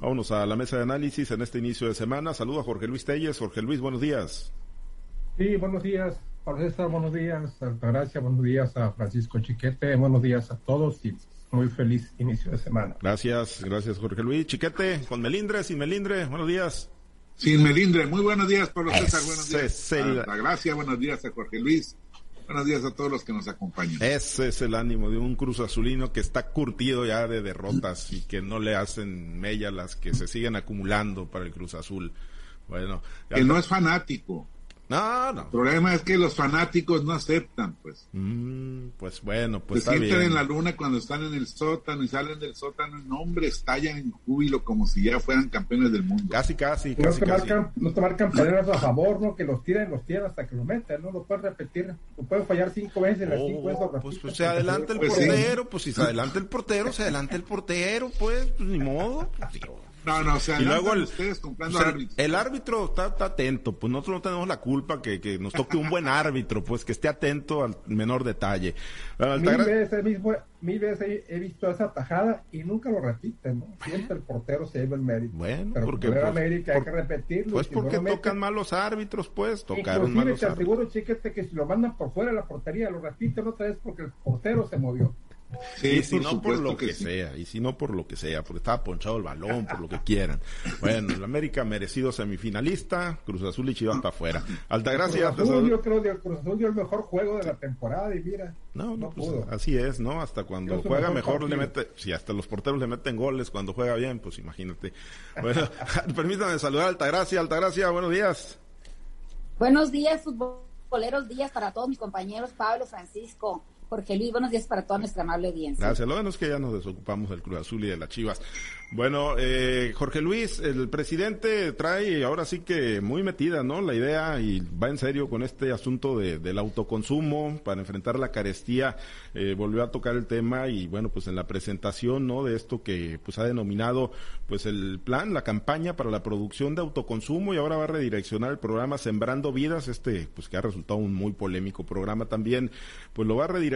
Vámonos a la mesa de análisis en este inicio de semana. Saludo a Jorge Luis Telles. Jorge Luis, buenos días. Sí, buenos días, Pablo César, buenos días, Altagracia, buenos días a Francisco Chiquete, buenos días a todos y muy feliz inicio de semana. Gracias, gracias Jorge Luis. Chiquete, con Melindre, sin Melindre, buenos días. Sin Melindre, muy buenos días, Pablo César, buenos días. Altagracia, buenos días a Jorge Luis. Buenos días a todos los que nos acompañan. Ese es el ánimo de un Cruz Azulino que está curtido ya de derrotas y que no le hacen mella las que se siguen acumulando para el Cruz Azul. Bueno, que no es fanático. No, no. El problema es que los fanáticos no aceptan, pues. Mm, pues bueno, pues Se sienten en la luna cuando están en el sótano y salen del sótano, no, hombre, estallan en júbilo como si ya fueran campeones del mundo. Casi, casi, no casi. Te casi. Marcan, no te marcan a favor, ¿no? Que los tiran, los tiran hasta que lo meten, ¿no? Lo puedes repetir, lo puedes fallar cinco veces en las Oh, cinco veces. pues, pues se adelanta el Pues sí. portero, pues si se adelanta el portero, se adelanta el portero, pues, pues ni modo. Pues. No, no, o sea, Y luego el, ustedes comprando o sea, árbitros. el árbitro está, está atento, pues nosotros no tenemos la culpa que, que nos toque un buen árbitro, pues que esté atento al menor detalle. Mil veces, mismo, mil veces he, he visto esa tajada y nunca lo repiten, ¿no? Siempre el portero se lleva el mérito. Bueno, Pero porque pues, América hay por- que repetirlo. Pues si porque tocan mal los árbitros, pues, tocaron Inclusive mal los te árbitros. aseguro, chiquete, que si lo mandan por fuera de la portería, lo repiten otra vez porque el portero se movió. Sí, y si no por lo que, sí. sea, y si no por lo que sea, porque estaba ponchado el balón, por lo que quieran. Bueno, el América merecido semifinalista, Cruz Azul y Chivas para afuera. Altagracia, Cruz Azul, yo creo que el Cruz Azul dio el mejor juego de la temporada y mira, No, no, no pues, pudo. así es, ¿no? Hasta cuando juega mejor mejor le mete, si hasta los porteros le meten goles cuando juega bien, pues imagínate. Bueno, permítame saludar a Altagracia, Altagracia, buenos días. Buenos días, futboleros días para todos mis compañeros, Pablo, Francisco, Jorge Luis, buenos días para toda nuestra amable audiencia. Gracias. Lo bueno es que ya nos desocupamos del Cruz Azul y de las Chivas. Bueno, eh, Jorge Luis, el presidente trae ahora sí que muy metida, ¿no? La idea y va en serio con este asunto de, del autoconsumo para enfrentar la carestía. Eh, volvió a tocar el tema y bueno, pues en la presentación, ¿no? De esto que pues ha denominado pues el plan, la campaña para la producción de autoconsumo y ahora va a redireccionar el programa Sembrando Vidas, este pues que ha resultado un muy polémico programa también, pues lo va a redireccionar,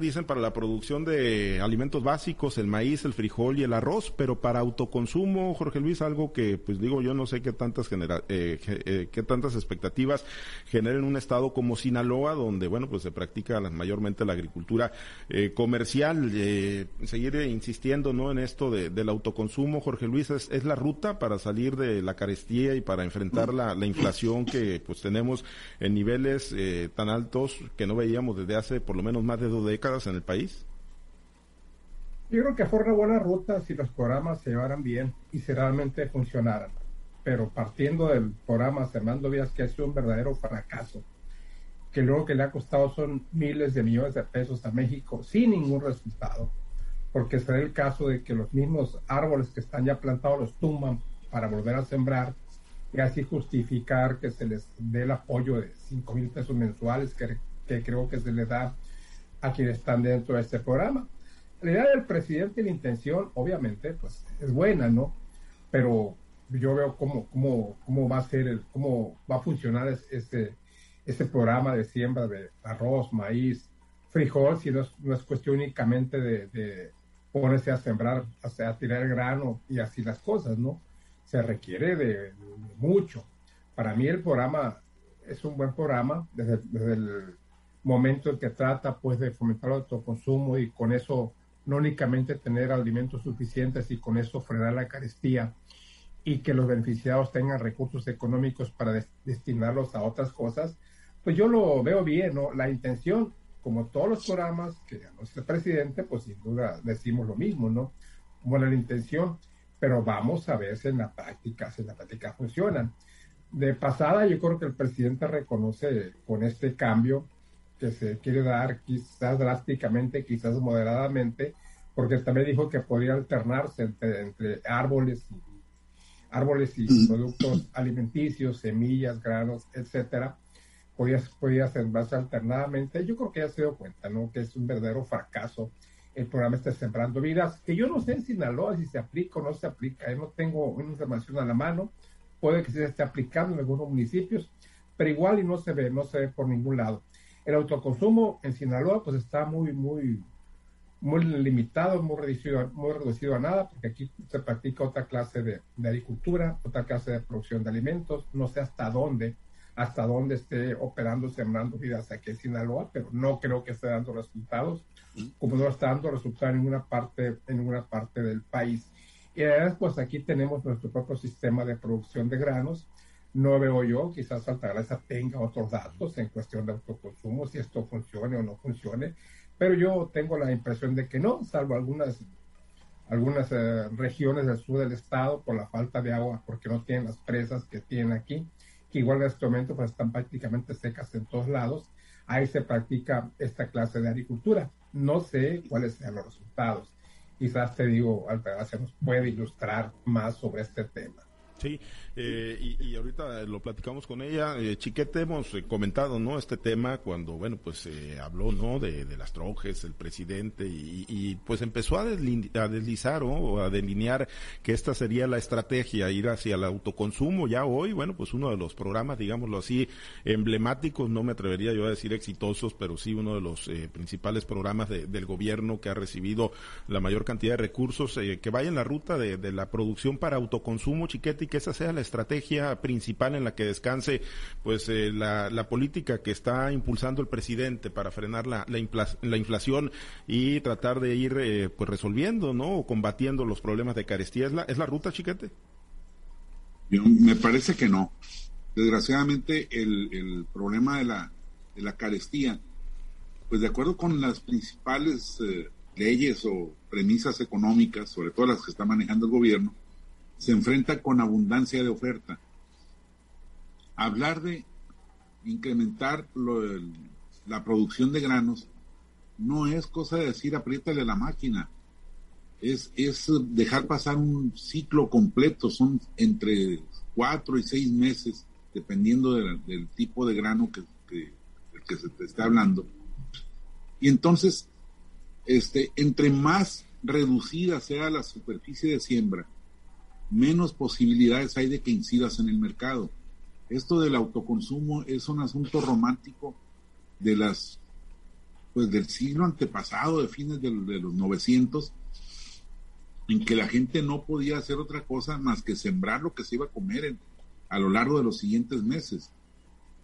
dicen, para la producción de alimentos básicos, el maíz, el frijol y el arroz, pero para autoconsumo, Jorge Luis, algo que pues digo yo no sé qué tantas genera, eh, eh, qué tantas expectativas generen un estado como Sinaloa, donde bueno pues se practica mayormente la agricultura eh, comercial, eh, seguir insistiendo no en esto de- del autoconsumo, Jorge Luis, es, es la ruta para salir de la carestía y para enfrentar la, la inflación que pues tenemos en niveles eh, tan altos que no veíamos desde hace por lo menos más de dos décadas en el país. Yo creo que fue una buena ruta si los programas se llevaran bien y si realmente funcionaran. Pero partiendo del programa Sembrando Vías, que ha sido un verdadero fracaso, que luego que le ha costado son miles de millones de pesos a México sin ningún resultado, porque será el caso de que los mismos árboles que están ya plantados los tumban para volver a sembrar y así justificar que se les dé el apoyo de 5 mil pesos mensuales que, que creo que se les da a quienes están dentro de este programa. La idea del presidente y la intención, obviamente, pues es buena, ¿no? Pero yo veo cómo, cómo, cómo va a ser, el, cómo va a funcionar es- este, este programa de siembra de arroz, maíz, frijol, si no es, no es cuestión únicamente de, de ponerse a sembrar, o sea, a tirar grano y así las cosas, ¿no? Se requiere de, de mucho. Para mí el programa es un buen programa desde, desde el momento en que trata pues de fomentar el autoconsumo y con eso no únicamente tener alimentos suficientes y con eso frenar la carestía y que los beneficiados tengan recursos económicos para des- destinarlos a otras cosas, pues yo lo veo bien, ¿no? La intención, como todos los programas que anuncia el presidente, pues sin duda decimos lo mismo, ¿no? Buena la intención, pero vamos a ver si en la práctica, si en la práctica funcionan. De pasada, yo creo que el presidente reconoce con este cambio que se quiere dar quizás drásticamente, quizás moderadamente, porque también dijo que podría alternarse entre, entre árboles y árboles y productos alimenticios, semillas, granos, etcétera, podía, podía sembrarse alternadamente. Yo creo que ya se dio cuenta, ¿no? Que es un verdadero fracaso el programa está sembrando vidas, que yo no sé en Sinaloa si se aplica o no se aplica, yo no tengo una información a la mano, puede que se esté aplicando en algunos municipios, pero igual y no se ve, no se ve por ningún lado. El autoconsumo en Sinaloa pues está muy, muy, muy limitado, muy reducido, muy reducido a nada, porque aquí se practica otra clase de, de, agricultura, otra clase de producción de alimentos, no sé hasta dónde, hasta dónde esté operando, sembrando vidas aquí en Sinaloa, pero no creo que esté dando resultados, como no está dando resultados en ninguna parte, en ninguna parte del país. Y además, pues aquí tenemos nuestro propio sistema de producción de granos, no veo yo, quizás Altagracia tenga otros datos en cuestión de autoconsumo, si esto funcione o no funcione, pero yo tengo la impresión de que no, salvo algunas, algunas eh, regiones del sur del estado por la falta de agua, porque no tienen las presas que tienen aquí, que igual en este momento pues, están prácticamente secas en todos lados. Ahí se practica esta clase de agricultura. No sé cuáles sean los resultados. Quizás te digo, Altagracia nos puede ilustrar más sobre este tema. Sí, eh, y, ahorita lo platicamos con ella. Eh, Chiquete, hemos eh, comentado, ¿no? Este tema cuando, bueno, pues habló, ¿no? De, las trojes, el presidente, y, pues empezó a, deslizar o a delinear que esta sería la estrategia, ir hacia el autoconsumo. Ya hoy, bueno, pues uno de los programas, digámoslo así, emblemáticos, no me atrevería yo a decir exitosos, pero sí uno de los principales programas del gobierno que ha recibido la mayor cantidad de recursos, que vaya en la ruta de, de la producción para autoconsumo, Chiquete, que esa sea la estrategia principal en la que descanse pues eh, la, política que está impulsando el presidente para frenar la, la, inflación y tratar de ir eh, pues resolviendo, ¿no? O combatiendo los problemas de carestía. ¿Es la, es la ruta, chiquete? me parece que no. Desgraciadamente el, el problema de la, de la carestía, pues de acuerdo con las principales eh, leyes o premisas económicas, sobre todo las que está manejando el gobierno, se enfrenta con abundancia de oferta. Hablar de incrementar la producción de granos no es cosa de decir apriétale la máquina, es, es dejar pasar un ciclo completo, son entre cuatro y seis meses, dependiendo del tipo de grano que, que, que se te está hablando. Y entonces, este, entre más reducida sea la superficie de siembra, menos posibilidades hay de que incidas en el mercado. Esto del autoconsumo es un asunto romántico de las pues del siglo antepasado, de fines de, los 900, en que la gente no podía hacer otra cosa más que sembrar lo que se iba a comer a lo largo de los siguientes meses.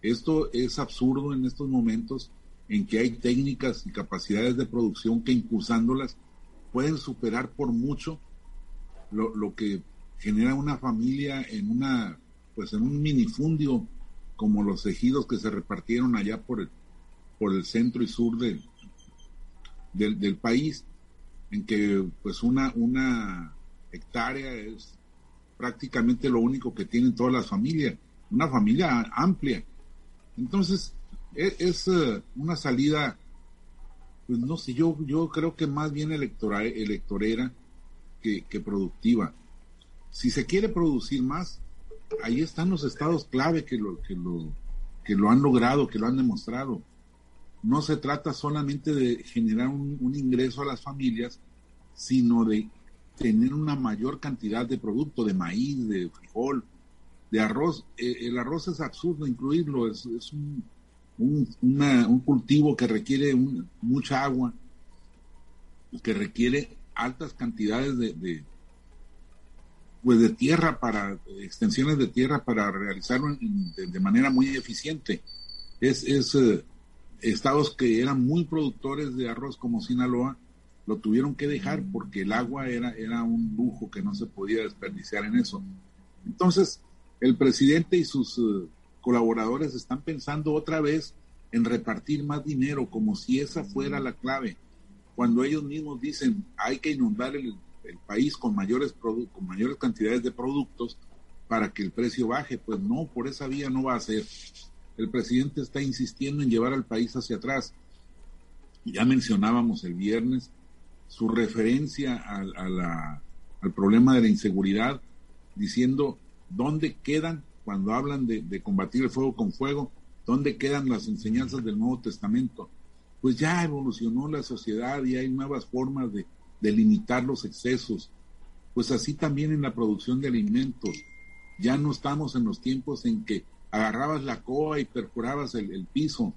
Esto es absurdo en estos momentos en que hay técnicas y capacidades de producción que impulsándolas pueden superar por mucho lo que genera una familia en una, pues en un minifundio, como los ejidos que se repartieron allá por el, por el centro y sur del, del, país, en que pues una, una hectárea es prácticamente lo único que tienen todas las familias, una familia amplia. Entonces, e, es, eh, una salida, pues no sé, yo, yo creo que más bien electoral, electorera que, que productiva. Si se quiere producir más, ahí están los estados clave que lo, que lo, que lo han logrado, que lo han demostrado. No se trata solamente de generar un, ingreso a las familias, sino de tener una mayor cantidad de producto, de maíz, de frijol, de arroz. Eh, el arroz es absurdo incluirlo, es, un, un, cultivo que requiere mucha agua, que requiere altas cantidades de, pues de tierra para extensiones de tierra para realizarlo de, manera muy eficiente. Es, es eh, estados que eran muy productores de arroz como Sinaloa lo tuvieron que dejar porque el agua era, era un lujo que no se podía desperdiciar en eso. Entonces, el presidente y sus eh, colaboradores están pensando otra vez en repartir más dinero como si esa fuera la clave, cuando ellos mismos dicen hay que inundar el, el país con mayores, con mayores cantidades de productos para que el precio baje. Pues no, por esa vía no va a ser. El presidente está insistiendo en llevar al país hacia atrás. Ya mencionábamos el viernes su referencia al problema de la inseguridad, diciendo dónde quedan, cuando hablan de, de combatir el fuego con fuego, dónde quedan las enseñanzas del Nuevo Testamento. Pues ya evolucionó la sociedad y hay nuevas formas de, de limitar los excesos. Pues así también en la producción de alimentos. Ya no estamos en los tiempos en que agarrabas la coa y perforabas el, piso.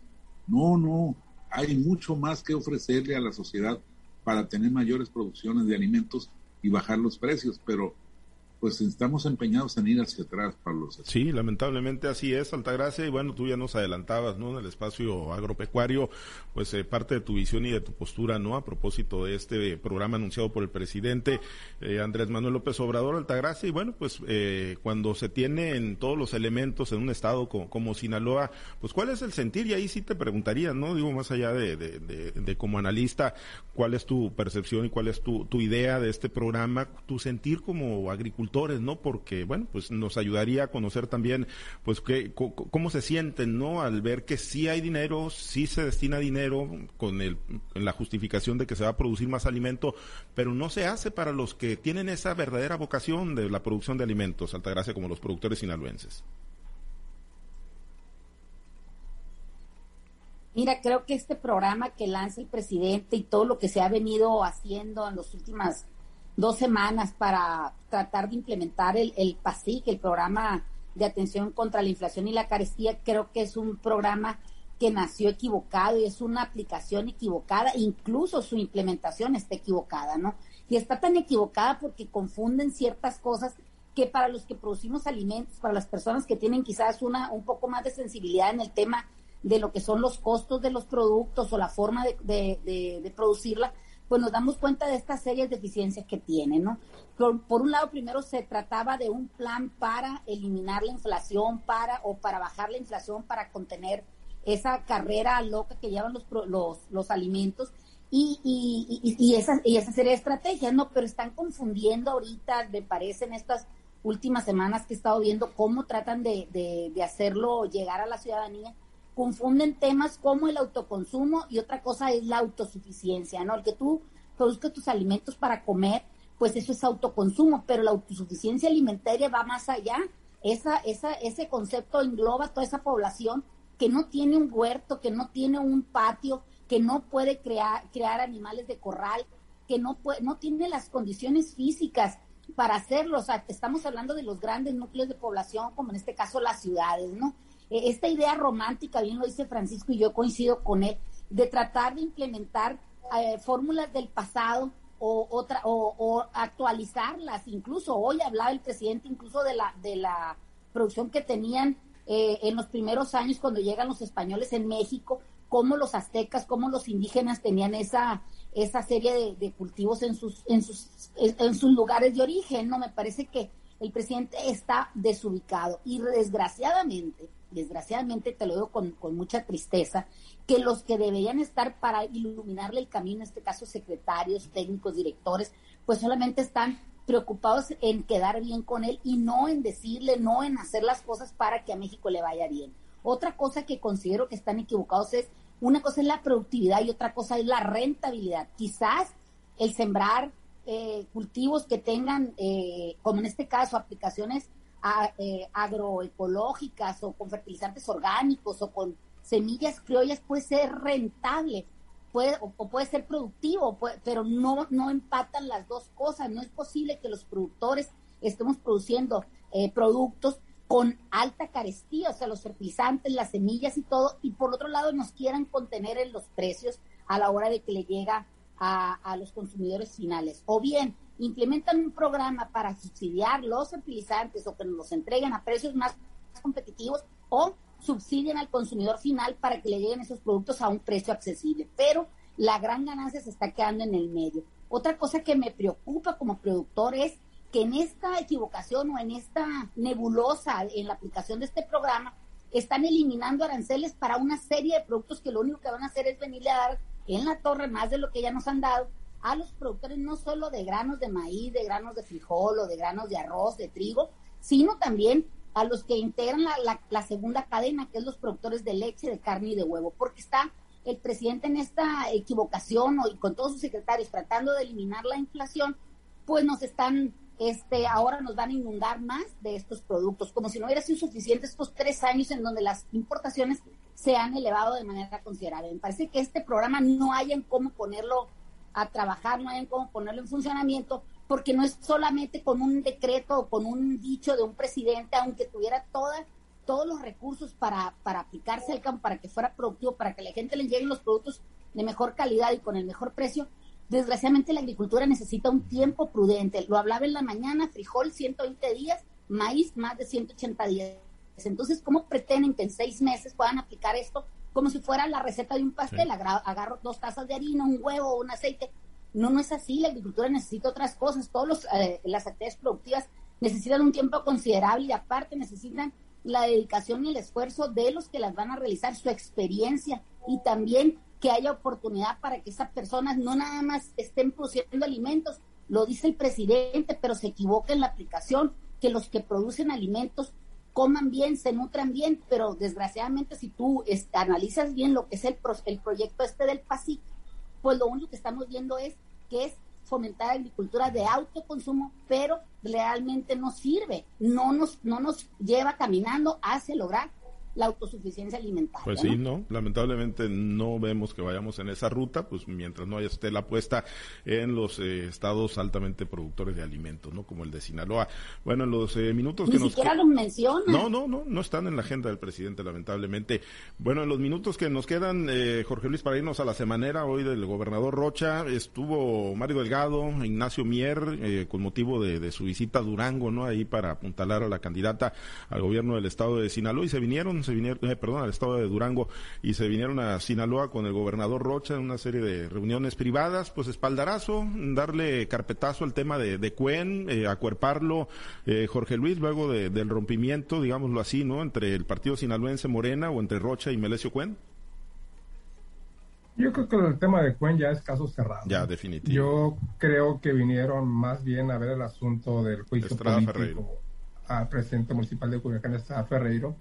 No, no, hay mucho más que ofrecerle a la sociedad para tener mayores producciones de alimentos y bajar los precios, pero pues estamos empeñados en ir hacia atrás, Pablo. Sí, lamentablemente así es, Altagracia, y bueno, tú ya nos adelantabas, ¿no? En el espacio agropecuario, pues eh, parte de tu visión y de tu postura, ¿no? A propósito de este programa anunciado por el presidente eh, Andrés Manuel López Obrador, Altagracia, y bueno, pues eh, cuando se tienen todos los elementos en un estado como, Sinaloa, pues cuál es el sentir, y ahí sí te preguntaría, ¿no? Digo, más allá de, de, de, como analista, cuál es tu percepción y cuál es tu, tu idea de este programa, tu sentir como agricultor ¿no? Porque, bueno, pues nos ayudaría a conocer también, pues, que, cómo se sienten, ¿no? Al ver que sí hay dinero, sí se destina dinero con el, la justificación de que se va a producir más alimento, pero no se hace para los que tienen esa verdadera vocación de la producción de alimentos, Altagracia, como los productores sinaloenses. Mira, creo que este programa que lanza el presidente y todo lo que se ha venido haciendo en las últimas dos semanas para tratar de implementar el, el PASIC, el programa de atención contra la inflación y la carestía, creo que es un programa que nació equivocado y es una aplicación equivocada, incluso su implementación está equivocada, ¿no? Y está tan equivocada porque confunden ciertas cosas que para los que producimos alimentos, para las personas que tienen quizás una un poco más de sensibilidad en el tema de lo que son los costos de los productos o la forma de, de, de producirla, pues nos damos cuenta de estas serias deficiencias que tiene, ¿no? Por, un lado, primero se trataba de un plan para eliminar la inflación, para o para bajar la inflación, para contener esa carrera loca que llevan los, los, los alimentos y, y, y, esa, y esa serie de estrategias, ¿no? Pero están confundiendo ahorita, me parece, en estas últimas semanas que he estado viendo cómo tratan de, de, de hacerlo llegar a la ciudadanía confunden temas como el autoconsumo y otra cosa es la autosuficiencia, ¿no? El que tú produzcas tus alimentos para comer, pues eso es autoconsumo, pero la autosuficiencia alimentaria va más allá. Esa, esa, ese concepto engloba toda esa población que no tiene un huerto, que no tiene un patio, que no puede crear, crear animales de corral, que no, puede, no tiene las condiciones físicas para hacerlo. O sea, estamos hablando de los grandes núcleos de población, como en este caso las ciudades, ¿no? Eh, esta idea romántica, bien lo dice Francisco y yo coincido con él, de tratar de implementar eh, fórmulas del pasado o, otra, o, actualizarlas. Incluso hoy hablaba el presidente incluso de la, de la producción que tenían eh, en los primeros años cuando llegan los españoles en México, cómo los aztecas, cómo los indígenas tenían esa, esa serie de, cultivos en sus, en, sus, en sus lugares de origen. No, me parece que el presidente está desubicado y desgraciadamente desgraciadamente te lo digo con, mucha tristeza, que los que deberían estar para iluminarle el camino, en este caso secretarios, técnicos, directores, pues solamente están preocupados en quedar bien con él y no en decirle, no en hacer las cosas para que a México le vaya bien. Otra cosa que considero que están equivocados es, una cosa es la productividad y otra cosa es la rentabilidad. Quizás el sembrar eh, cultivos que tengan, eh, como en este caso, aplicaciones eh, agroecológicas o con fertilizantes orgánicos o con semillas criollas puede ser rentable puede, o, puede ser productivo, pero no, no empatan las dos cosas. No es posible que los productores estemos produciendo eh, productos con alta carestía, o sea, los fertilizantes, las semillas y todo, y por otro lado nos quieran contener en los precios a la hora de que le llega a, a los consumidores finales. O bien, implementan un programa para subsidiar los fertilizantes o que nos los entreguen a precios más competitivos o subsidian al consumidor final para que le lleguen esos productos a un precio accesible. Pero la gran ganancia se está quedando en el medio. Otra cosa que me preocupa como productor es que en esta equivocación o en esta nebulosa en la aplicación de este programa están eliminando aranceles para una serie de productos que lo único que van a hacer es venirle a dar en la torre más de lo que ya nos han dado a los productores no solo de granos de maíz, de granos de frijol o de granos de arroz, de trigo, sino también a los que integran la, segunda cadena, que es los productores de leche, de carne y de huevo, porque está el presidente en esta equivocación y con todos sus secretarios tratando de eliminar la inflación, pues nos están, este, ahora nos van a inundar más de estos productos, como si no hubiera sido suficiente estos tres años en donde las importaciones se han elevado de manera considerable. Me parece que este programa no hay en cómo ponerlo a trabajar, no hay cómo ponerlo en funcionamiento, porque no es solamente con un decreto o con un dicho de un presidente, aunque tuviera toda, todos los recursos para, para aplicarse al campo, para que fuera productivo, para que la gente le lleguen los productos de mejor calidad y con el mejor precio, Desgraciadamente la agricultura necesita un tiempo prudente. Lo hablaba en la mañana, frijol 120 días, maíz más de 180 días. Entonces, ¿cómo pretenden que en seis meses puedan aplicar esto como si fuera la receta de un pastel? Agarro dos tazas de harina, un huevo, un aceite. No, no es así. La agricultura necesita otras cosas. Todas eh, las actividades productivas necesitan un tiempo considerable y aparte necesitan la dedicación y el esfuerzo de los que las van a realizar, su experiencia y también que haya oportunidad para que esas personas no nada más estén produciendo alimentos, lo dice el presidente, pero se equivoca en la aplicación, que los que producen alimentos coman bien, se nutran bien, pero desgraciadamente si tú analizas bien lo que es el, el proyecto este del PASIC, pues lo único que estamos viendo es que es fomentar agricultura de autoconsumo, pero realmente no sirve, no nos, no nos lleva caminando hacia lograr la autosuficiencia alimentaria. Pues sí, no, lamentablemente no vemos que vayamos en esa ruta, pues mientras no haya esté la apuesta en los eh, estados altamente productores de alimentos, ¿no? Como el de Sinaloa. Bueno, en los eh, minutos que nos... Ni siquiera los menciona. No, no, no, no están en la agenda del presidente, lamentablemente. Bueno, en los minutos que nos quedan, eh, Jorge Luis, para irnos a la semanera hoy del gobernador Rocha, estuvo Mario Delgado, Ignacio Mier, con motivo de, de su visita a Durango, ¿no? Ahí para apuntalar a la candidata al gobierno del estado de Sinaloa y se vinieron se vinieron, eh, perdón, al estado de Durango y se vinieron a Sinaloa con el gobernador Rocha en una serie de reuniones privadas, pues espaldarazo, darle carpetazo al tema de, de Cuen, eh, acuerparlo eh, Jorge Luis luego del rompimiento, digámoslo así, ¿no? Entre el partido sinaloense Morena o entre Rocha y Melesio Cuen. Yo creo que el tema de Cuen ya es caso cerrado. Ya, definitivo. Yo creo que vinieron más bien a ver el asunto del juicio político al presidente municipal de Culiacán, Estrada Ferreiro,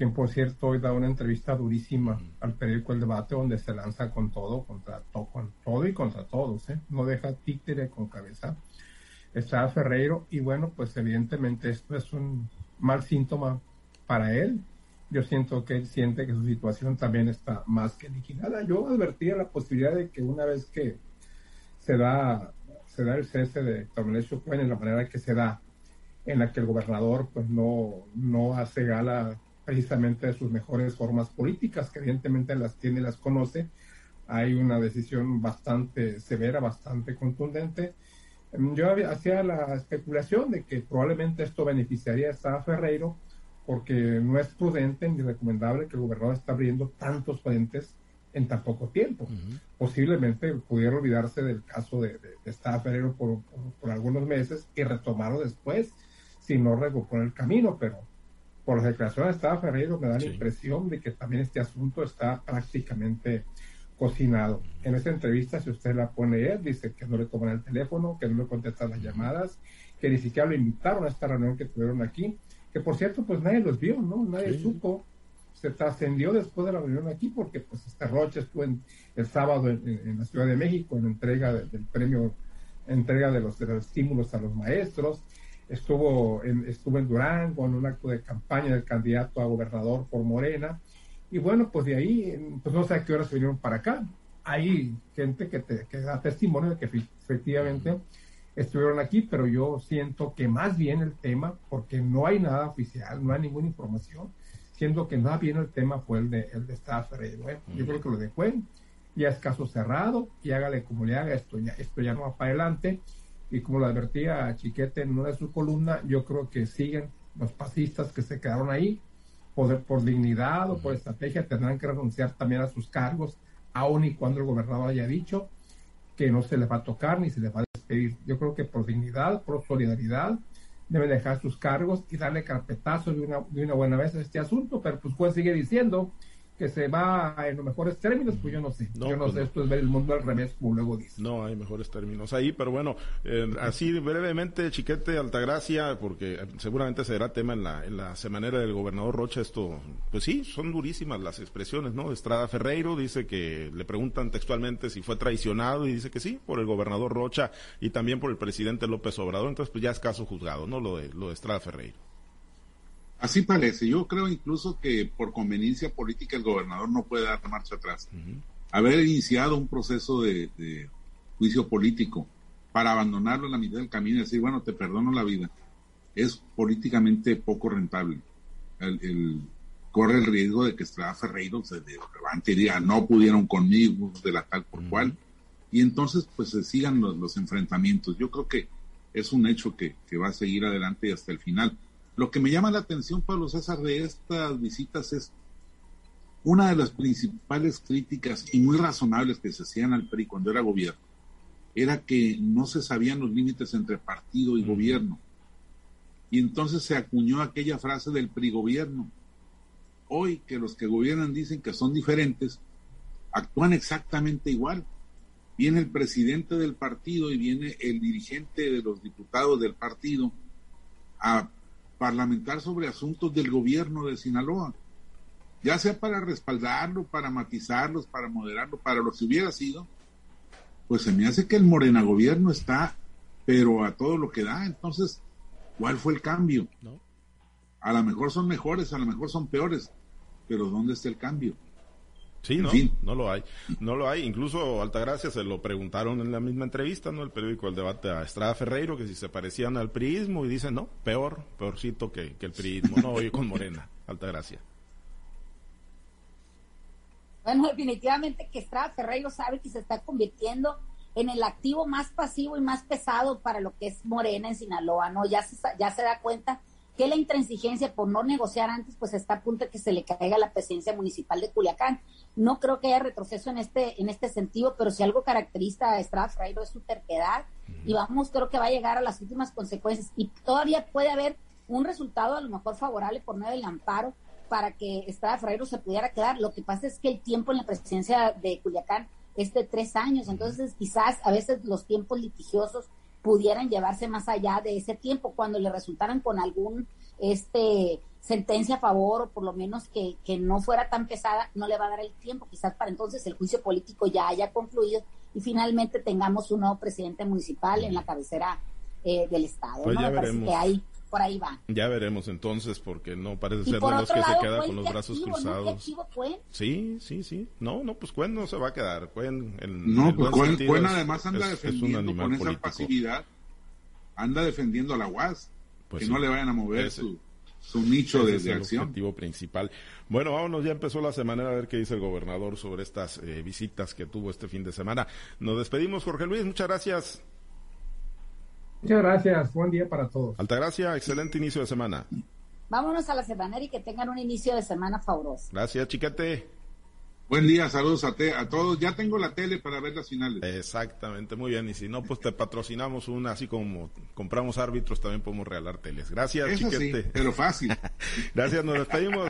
quien por cierto hoy da una entrevista durísima al periódico El Debate donde se lanza con todo, contra todo, con todo y contra todos, ¿eh? no deja títere con cabeza. Está Ferreiro y bueno, pues evidentemente esto es un mal síntoma para él. Yo siento que él siente que su situación también está más que liquidada. Yo advertía la posibilidad de que una vez que se da, se da el cese de Tornelio Cuen en la manera que se da, en la que el gobernador pues no, no hace gala precisamente de sus mejores formas políticas, que evidentemente las tiene y las conoce. Hay una decisión bastante severa, bastante contundente. Em, yo hacía la especulación de que probablemente esto beneficiaría a Ferreiro, porque no es prudente ni recomendable que el gobernador esté abriendo tantos frentes en tan poco tiempo. Posiblemente pudiera olvidarse del caso de, de, Ferreiro por, por, algunos meses y retomarlo después si no recupera el camino, pero por las declaraciones de Ferreiro me da la impresión de que también este asunto está prácticamente cocinado. En esta entrevista, si usted la pone él, dice que no le toman el teléfono, que no le contestan las llamadas, que ni siquiera lo invitaron a esta reunión que tuvieron aquí, que por cierto, pues nadie los vio, ¿no? Nadie supo. Se trascendió después de la reunión aquí porque pues este Roche estuvo el sábado en, la Ciudad de México en entrega del premio, entrega de los, de los estímulos a los maestros estuvo en, estuvo en Durango en un acto de campaña del candidato a gobernador por Morena. Y bueno, pues de ahí, pues no sé a qué horas vinieron para acá. Hay gente que, te, que da testimonio de que efectivamente estuvieron aquí, pero yo siento que más bien el tema, porque no hay nada oficial, no hay ninguna información, siento que más bien el tema fue el de, el de yo creo que lo de Cuen ya es caso cerrado y hágale como le haga, esto ya, esto ya no va para adelante y como lo advertía Chiquete en una de sus columnas, yo creo que siguen los pasistas que se quedaron ahí, por, por dignidad o por estrategia, tendrán que renunciar también a sus cargos, aun y cuando el gobernador haya dicho que no se les va a tocar ni se les va a despedir. Yo creo que por dignidad, por solidaridad, deben dejar sus cargos y darle carpetazo de una, de una buena vez a este asunto, pero pues juez sigue diciendo que se va en los mejores términos, pues yo no sé. yo no pues sé, esto es ver el mundo al revés, como luego dice. No hay mejores términos ahí, pero bueno, eh, así brevemente, Chiquete, Altagracia, porque seguramente será tema en la, en la semanera del gobernador Rocha, esto, pues sí, son durísimas las expresiones, ¿no? Estrada Ferreiro dice que le preguntan textualmente si fue traicionado y dice que sí, por el gobernador Rocha y también por el presidente López Obrador, entonces pues ya es caso juzgado, ¿no? Lo de, lo de Estrada Ferreiro. Así parece. Yo creo incluso que por conveniencia política el gobernador no puede dar marcha atrás. Haber iniciado un proceso de, juicio político para abandonarlo en la mitad del camino y decir, bueno, te perdono la vida, es políticamente poco rentable. El, corre el riesgo de que Estrada Ferreiro se levante y diga, no pudieron conmigo de la tal por cual. y entonces pues se sigan los, enfrentamientos. Yo creo que es un hecho que, que, va a seguir adelante y hasta el final. Lo que me llama la atención, Pablo César, de estas visitas es una de las principales críticas y muy razonables que se hacían al PRI cuando era gobierno era que no se sabían los límites entre partido y gobierno. Y entonces se acuñó aquella frase del PRI gobierno. Hoy que los que gobiernan dicen que son diferentes, actúan exactamente igual. Viene el presidente del partido y viene el dirigente de los diputados del partido a parlamentar sobre asuntos del gobierno de Sinaloa ya sea para respaldarlo, para matizarlos, para moderarlo, para lo que hubiera sido, pues se me hace que el Morena gobierno está, pero a todo lo que da. Entonces, ¿cuál fue el cambio? A lo mejor son mejores, a lo mejor son peores, pero ¿dónde está el cambio? Sí, no, no lo hay, no lo hay. Incluso Altagracia se lo preguntaron en la misma entrevista, ¿no? El periódico El Debate a Estrada Ferreiro, que si se parecían al priismo, y dice, no, peor, peorcito que, que el priismo, no, oye, con Morena, Altagracia. Bueno, definitivamente que Estrada Ferreiro sabe que se está convirtiendo en el activo más pasivo y más pesado para lo que es Morena en Sinaloa, ¿no? Ya se, ya se da cuenta que la intransigencia por no negociar antes, pues está a punto de que se le caiga la presidencia municipal de Culiacán. No creo que haya retroceso en este, en este sentido, pero si algo caracteriza a Estrada Ferreiro es su terquedad y vamos, creo que va a llegar a las últimas consecuencias y todavía puede haber un resultado a lo mejor favorable por medio del amparo, para que Estrada Ferreiro se pudiera quedar. Lo que pasa es que el tiempo en la presidencia de Culiacán es de tres años, entonces quizás a veces los tiempos litigiosos pudieran llevarse más allá de ese tiempo cuando le resultaran con algún este sentencia a favor o por lo menos que, que no fuera tan pesada, no le va a dar el tiempo, quizás para entonces el juicio político ya haya concluido y finalmente tengamos un nuevo presidente municipal en la cabecera eh, del Estado. Pues ¿no? Me que hay por ahí va. Ya veremos entonces, porque no parece ser de los que se queda con los brazos cruzados. Sí, sí, sí. No, no, pues Cuen no se va a quedar. Cuen, en, no, pues Cuen, además anda defendiendo con esa pasividad, anda defendiendo a la UAS, pues que no le vayan a mover su, su nicho de, es el acción. objetivo principal. Bueno, vámonos, ya empezó la semana a ver qué dice el gobernador sobre estas eh, visitas que tuvo este fin de semana. Nos despedimos, Jorge Luis, muchas gracias. Muchas gracias. Buen día para todos. Altagracia, excelente inicio de semana. Vámonos a la semana y que tengan un inicio de semana fabuloso. Gracias, chiquete. Buen día, saludos a, a todos. Ya tengo la tele para ver las finales. Exactamente, muy bien. Y si no, pues te patrocinamos una, así como compramos árbitros, también podemos regalar teles. Gracias, chiquete. pero fácil. Gracias, nos despedimos.